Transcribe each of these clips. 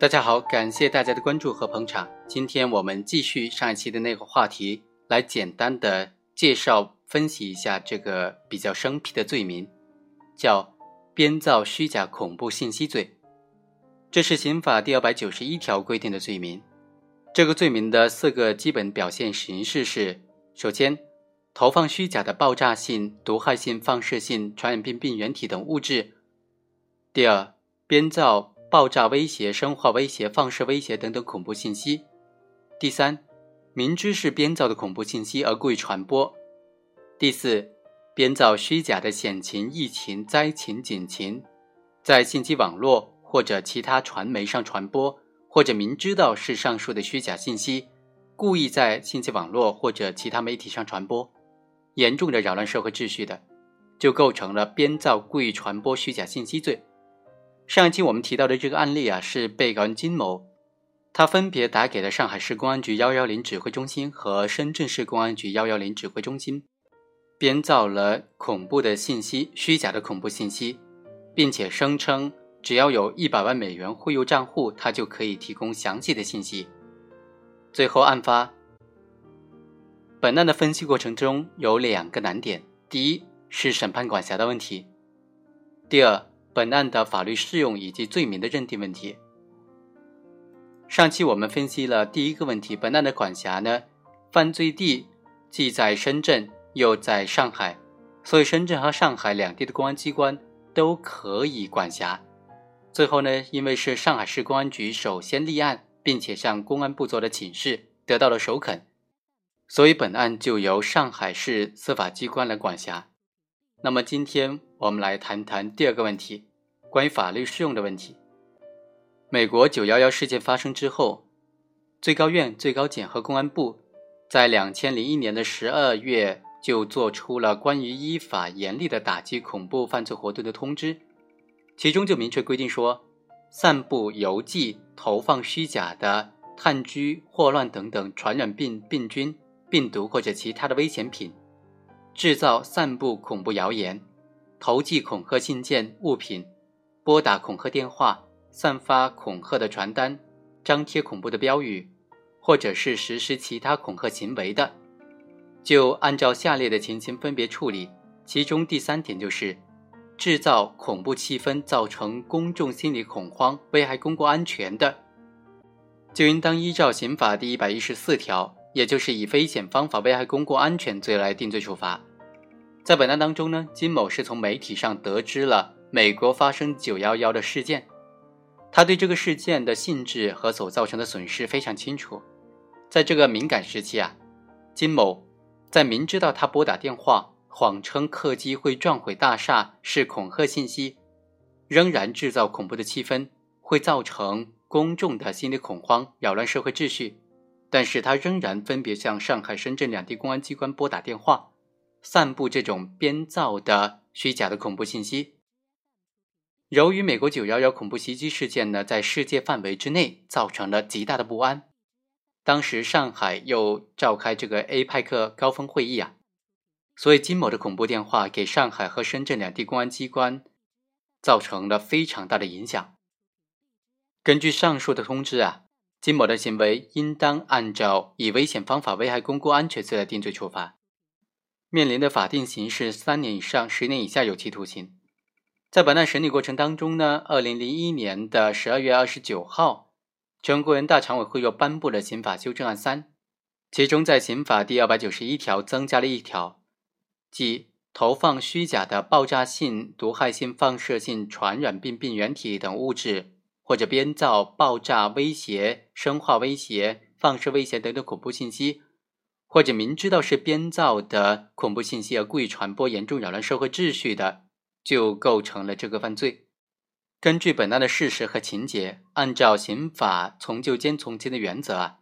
大家好，感谢大家的关注和捧场。今天我们继续上一期的那个话题，来简单的介绍分析一下这个比较生僻的罪名，叫编造虚假恐怖信息罪。这是刑法第二百九十一条规定的罪名。这个罪名的四个基本表现形式是：首先，投放虚假的爆炸性、毒害性、放射性、传染病病原体等物质；第二，编造。爆炸威胁、生化威胁、放射威胁等等恐怖信息。第三，明知是编造的恐怖信息而故意传播。第四，编造虚假的险情、疫情、灾情、警情，在信息网络或者其他传媒上传播，或者明知道是上述的虚假信息，故意在信息网络或者其他媒体上传播，严重的扰乱社会秩序的，就构成了编造、故意传播虚假信息罪。上一期我们提到的这个案例啊，是被告人金某，他分别打给了上海市公安局幺幺零指挥中心和深圳市公安局幺幺零指挥中心，编造了恐怖的信息、虚假的恐怖信息，并且声称只要有一百万美元汇入账户，他就可以提供详细的信息。最后案发，本案的分析过程中有两个难点：第一是审判管辖的问题，第二。本案的法律适用以及罪名的认定问题。上期我们分析了第一个问题，本案的管辖呢，犯罪地既在深圳又在上海，所以深圳和上海两地的公安机关都可以管辖。最后呢，因为是上海市公安局首先立案，并且向公安部做了请示，得到了首肯，所以本案就由上海市司法机关来管辖。那么今天我们来谈谈第二个问题，关于法律适用的问题。美国九幺幺事件发生之后，最高院、最高检和公安部在两千零一年的十二月就做出了关于依法严厉的打击恐怖犯罪活动的通知，其中就明确规定说，散布、邮寄、投放虚假的炭疽、霍乱等等传染病病菌、病毒或者其他的危险品。制造、散布恐怖谣言，投寄恐吓信件、物品，拨打恐吓电话，散发恐吓的传单，张贴恐怖的标语，或者是实施其他恐吓行为的，就按照下列的情形分别处理。其中第三点就是制造恐怖气氛，造成公众心理恐慌，危害公共安全的，就应当依照刑法第一百一十四条。也就是以危险方法危害公共安全罪来定罪处罚。在本案当中呢，金某是从媒体上得知了美国发生九幺幺的事件，他对这个事件的性质和所造成的损失非常清楚。在这个敏感时期啊，金某在明知道他拨打电话谎称客机会撞毁大厦是恐吓信息，仍然制造恐怖的气氛，会造成公众的心理恐慌，扰乱社会秩序。但是他仍然分别向上海、深圳两地公安机关拨打电话，散布这种编造的虚假的恐怖信息。由于美国九幺幺恐怖袭击事件呢，在世界范围之内造成了极大的不安，当时上海又召开这个 APEC 高峰会议啊，所以金某的恐怖电话给上海和深圳两地公安机关造成了非常大的影响。根据上述的通知啊。金某的行为应当按照以危险方法危害公共安全罪来定罪处罚，面临的法定刑是三年以上十年以下有期徒刑。在本案审理过程当中呢，二零零一年的十二月二十九号，全国人大常委会又颁布了刑法修正案三，其中在刑法第二百九十一条增加了一条，即投放虚假的爆炸性、毒害性、放射性、传染病病原体等物质。或者编造爆炸威胁、生化威胁、放射威胁等等恐怖信息，或者明知道是编造的恐怖信息而故意传播，严重扰乱社会秩序的，就构成了这个犯罪。根据本案的事实和情节，按照刑法从旧兼从轻的原则啊，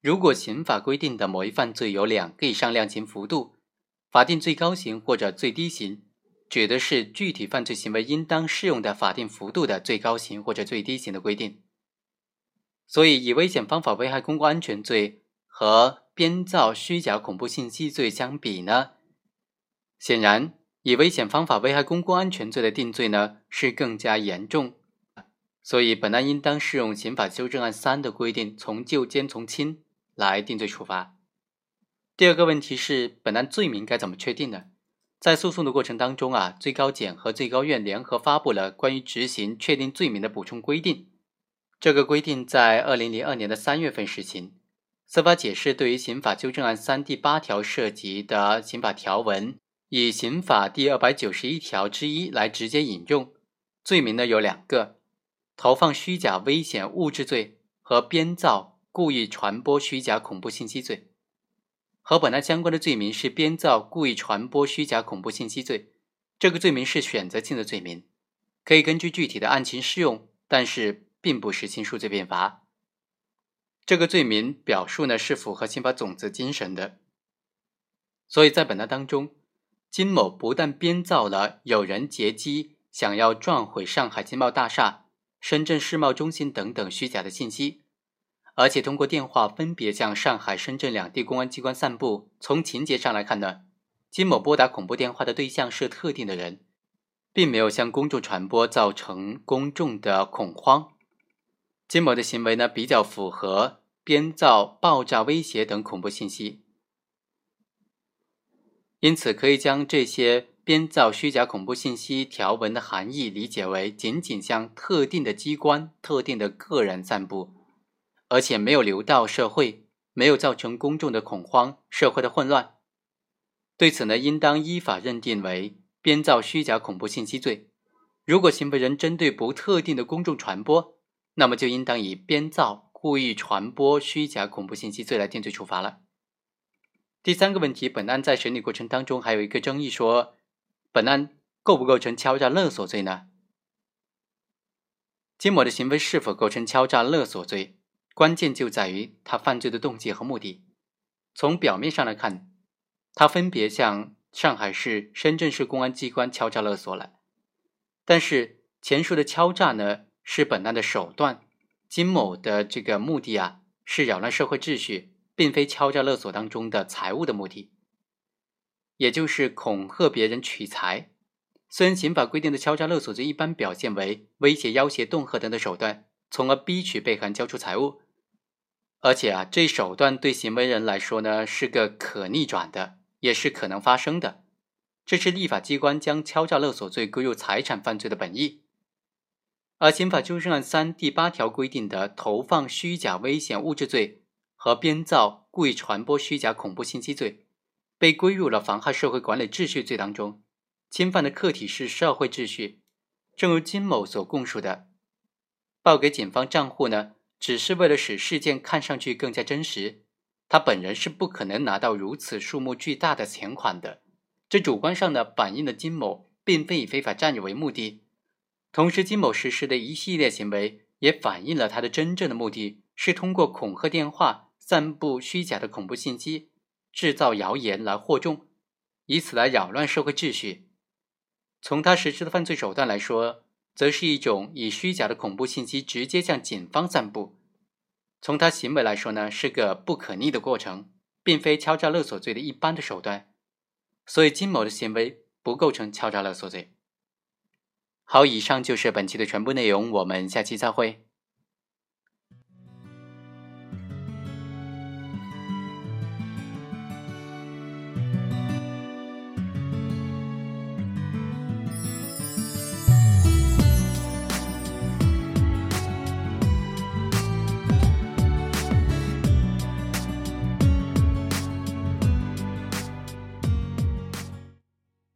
如果刑法规定的某一犯罪有两个以上量刑幅度，法定最高刑或者最低刑。指的是具体犯罪行为应当适用的法定幅度的最高刑或者最低刑的规定。所以，以危险方法危害公共安全罪和编造虚假恐怖信息罪相比呢，显然以危险方法危害公共安全罪的定罪呢是更加严重。所以本案应当适用刑法修正案三的规定，从旧兼从轻来定罪处罚。第二个问题是，本案罪名该怎么确定呢？在诉讼的过程当中啊，最高检和最高院联合发布了关于执行确定罪名的补充规定。这个规定在二零零二年的三月份实行。司法解释对于刑法修正案三第八条涉及的刑法条文，以刑法第二百九十一条之一来直接引用。罪名呢有两个：投放虚假危险物质罪和编造、故意传播虚假恐怖信息罪。和本案相关的罪名是编造、故意传播虚假恐怖信息罪。这个罪名是选择性的罪名，可以根据具体的案情适用，但是并不实行数罪并罚。这个罪名表述呢是符合刑法总则精神的。所以在本案当中，金某不但编造了有人劫机想要撞毁上海金茂大厦、深圳世贸中心等等虚假的信息。而且通过电话分别向上海、深圳两地公安机关散布。从情节上来看呢，金某拨打恐怖电话的对象是特定的人，并没有向公众传播造成公众的恐慌。金某的行为呢，比较符合编造爆炸威胁等恐怖信息，因此可以将这些编造虚假恐怖信息条文的含义理解为仅仅向特定的机关、特定的个人散布。而且没有流到社会，没有造成公众的恐慌、社会的混乱。对此呢，应当依法认定为编造虚假恐怖信息罪。如果行为人针对不特定的公众传播，那么就应当以编造、故意传播虚假恐怖信息罪来定罪处罚了。第三个问题，本案在审理过程当中还有一个争议，说本案构不构成敲诈勒索罪呢？金某的行为是否构成敲诈勒索罪？关键就在于他犯罪的动机和目的。从表面上来看，他分别向上海市、深圳市公安机关敲诈勒索了。但是前述的敲诈呢，是本案的手段。金某的这个目的啊，是扰乱社会秩序，并非敲诈勒索当中的财物的目的，也就是恐吓别人取财。虽然刑法规定的敲诈勒索罪一般表现为威胁、要挟、恫吓等等手段。从而逼取被害人交出财物，而且啊，这手段对行为人来说呢是个可逆转的，也是可能发生的。这是立法机关将敲诈勒索罪归入财产犯罪的本意。而刑法修正案三第八条规定的投放虚假危险物质罪和编造、故意传播虚假恐怖信息罪，被归入了妨害社会管理秩序罪当中，侵犯的客体是社会秩序。正如金某所供述的。报给警方账户呢，只是为了使事件看上去更加真实。他本人是不可能拿到如此数目巨大的钱款的。这主观上呢，反映了金某并非以非法占有为目的。同时，金某实施的一系列行为也反映了他的真正的目的是通过恐吓电话、散布虚假的恐怖信息、制造谣言来惑众，以此来扰乱社会秩序。从他实施的犯罪手段来说，则是一种以虚假的恐怖信息直接向警方散布。从他行为来说呢，是个不可逆的过程，并非敲诈勒索罪的一般的手段。所以金某的行为不构成敲诈勒索罪。好，以上就是本期的全部内容，我们下期再会。